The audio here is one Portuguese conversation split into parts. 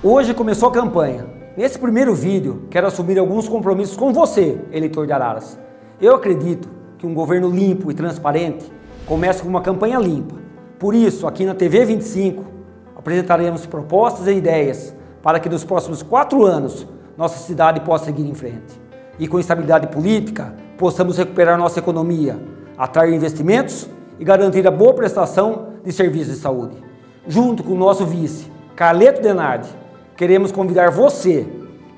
Hoje começou a campanha. Nesse primeiro vídeo, quero assumir alguns compromissos com você, eleitor de Araras. Eu acredito que um governo limpo e transparente começa com uma campanha limpa. Por isso, aqui na TV 25, apresentaremos propostas e ideias para que nos próximos quatro anos nossa cidade possa seguir em frente. E com estabilidade política, possamos recuperar nossa economia, atrair investimentos e garantir a boa prestação de serviços de saúde. Junto com o nosso vice, Carleto Denardi, queremos convidar você,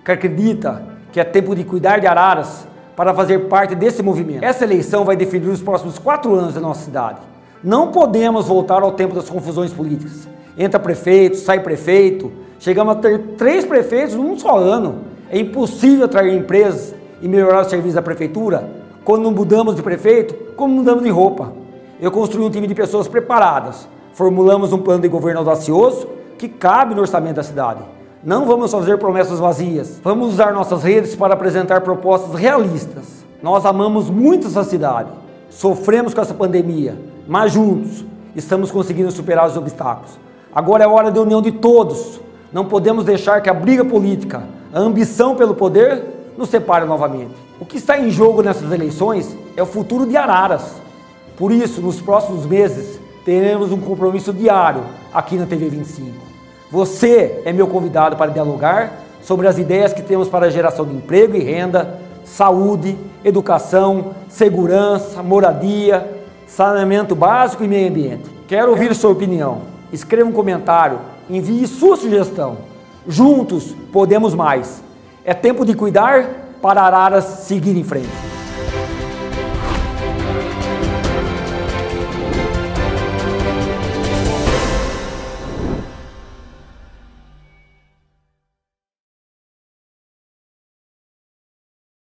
que acredita que é tempo de cuidar de Araras, para fazer parte desse movimento. Essa eleição vai definir os próximos quatro anos da nossa cidade. Não podemos voltar ao tempo das confusões políticas. Entra prefeito, sai prefeito. Chegamos a ter três prefeitos num só ano. É impossível atrair empresas e melhorar o serviço da prefeitura quando não mudamos de prefeito, como mudamos de roupa. Eu construí um time de pessoas preparadas. Formulamos um plano de governo audacioso que cabe no orçamento da cidade. Não vamos fazer promessas vazias. Vamos usar nossas redes para apresentar propostas realistas. Nós amamos muito essa cidade. Sofremos com essa pandemia, mas juntos estamos conseguindo superar os obstáculos. Agora é hora da união de todos. Não podemos deixar que a briga política, a ambição pelo poder, nos separe novamente. O que está em jogo nessas eleições é o futuro de Araras. Por isso, nos próximos meses, teremos um compromisso diário aqui na TV 25. Você é meu convidado para dialogar sobre as ideias que temos para a geração de emprego e renda, saúde, educação, segurança, moradia, saneamento básico e meio ambiente. Quero ouvir sua opinião. Escreva um comentário, envie sua sugestão. Juntos podemos mais. É tempo de cuidar para Araras seguir em frente.